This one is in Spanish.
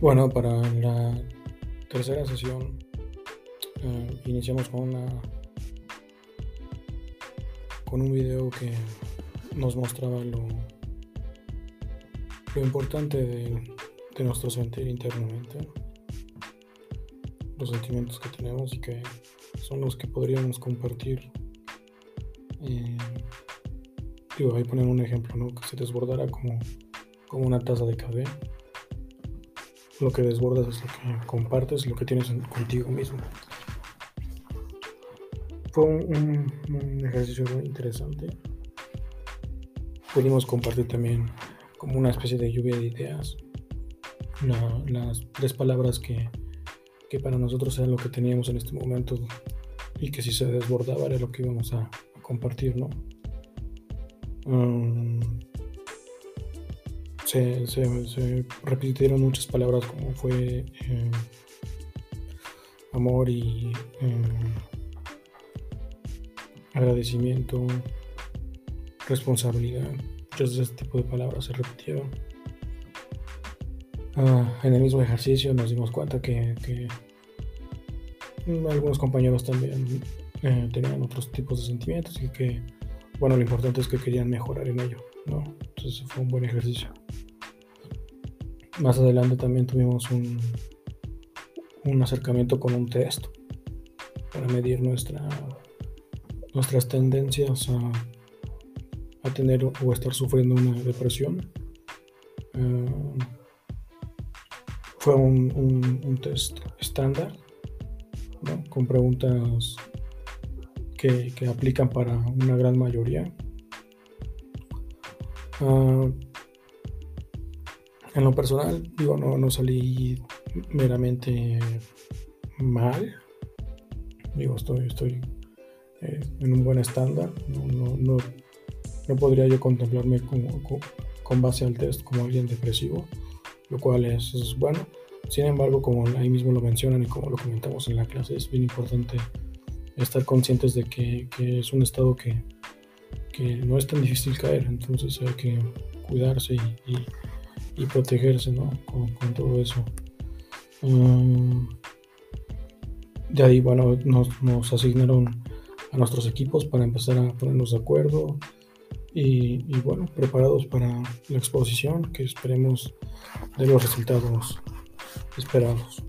Bueno, para la tercera sesión eh, iniciamos con una con un video que nos mostraba lo, lo importante de, de nuestro sentir internamente, los sentimientos que tenemos y que son los que podríamos compartir. Eh, digo, ahí poner un ejemplo, ¿no? Que se desbordara como, como una taza de café lo que desbordas es lo que compartes, lo que tienes contigo mismo. Fue un, ejercicio muy interesante. Pudimos compartir también como una especie de lluvia de ideas. las tres palabras que, para nosotros eran lo que teníamos en este momento y que si se desbordaba era lo que íbamos a, compartir, ¿no? Um, se, repitieron muchas palabras como fue eh, amor y eh, agradecimiento, responsabilidad. Muchas de este tipo de palabras se repitieron. Ah, en el mismo ejercicio nos dimos cuenta que, algunos compañeros también eh, tenían otros tipos de sentimientos y que, bueno, lo importante es que querían mejorar en ello, ¿no? Entonces fue un buen ejercicio. Más adelante también tuvimos un, un acercamiento con un test para medir nuestra, nuestras tendencias a, a tener o estar sufriendo una depresión. Eh, fue un, un, test estándar con preguntas que, que, aplican para una gran mayoría. Uh, en lo personal, digo, no, no salí meramente mal. Digo, estoy, estoy eh, en un buen estándar. No, no, no, podría yo contemplarme como, con, base al test como alguien depresivo, lo cual es, bueno. Sin embargo, como ahí mismo lo mencionan y como lo comentamos en la clase, es bien importante estar conscientes de que es un estado que, no es tan difícil caer. Entonces hay que cuidarse y protegerse ¿no? con, todo eso. De ahí, bueno, nos, asignaron a nuestros equipos para empezar a ponernos de acuerdo y, bueno, preparados para la exposición que esperemos de los resultados esperados.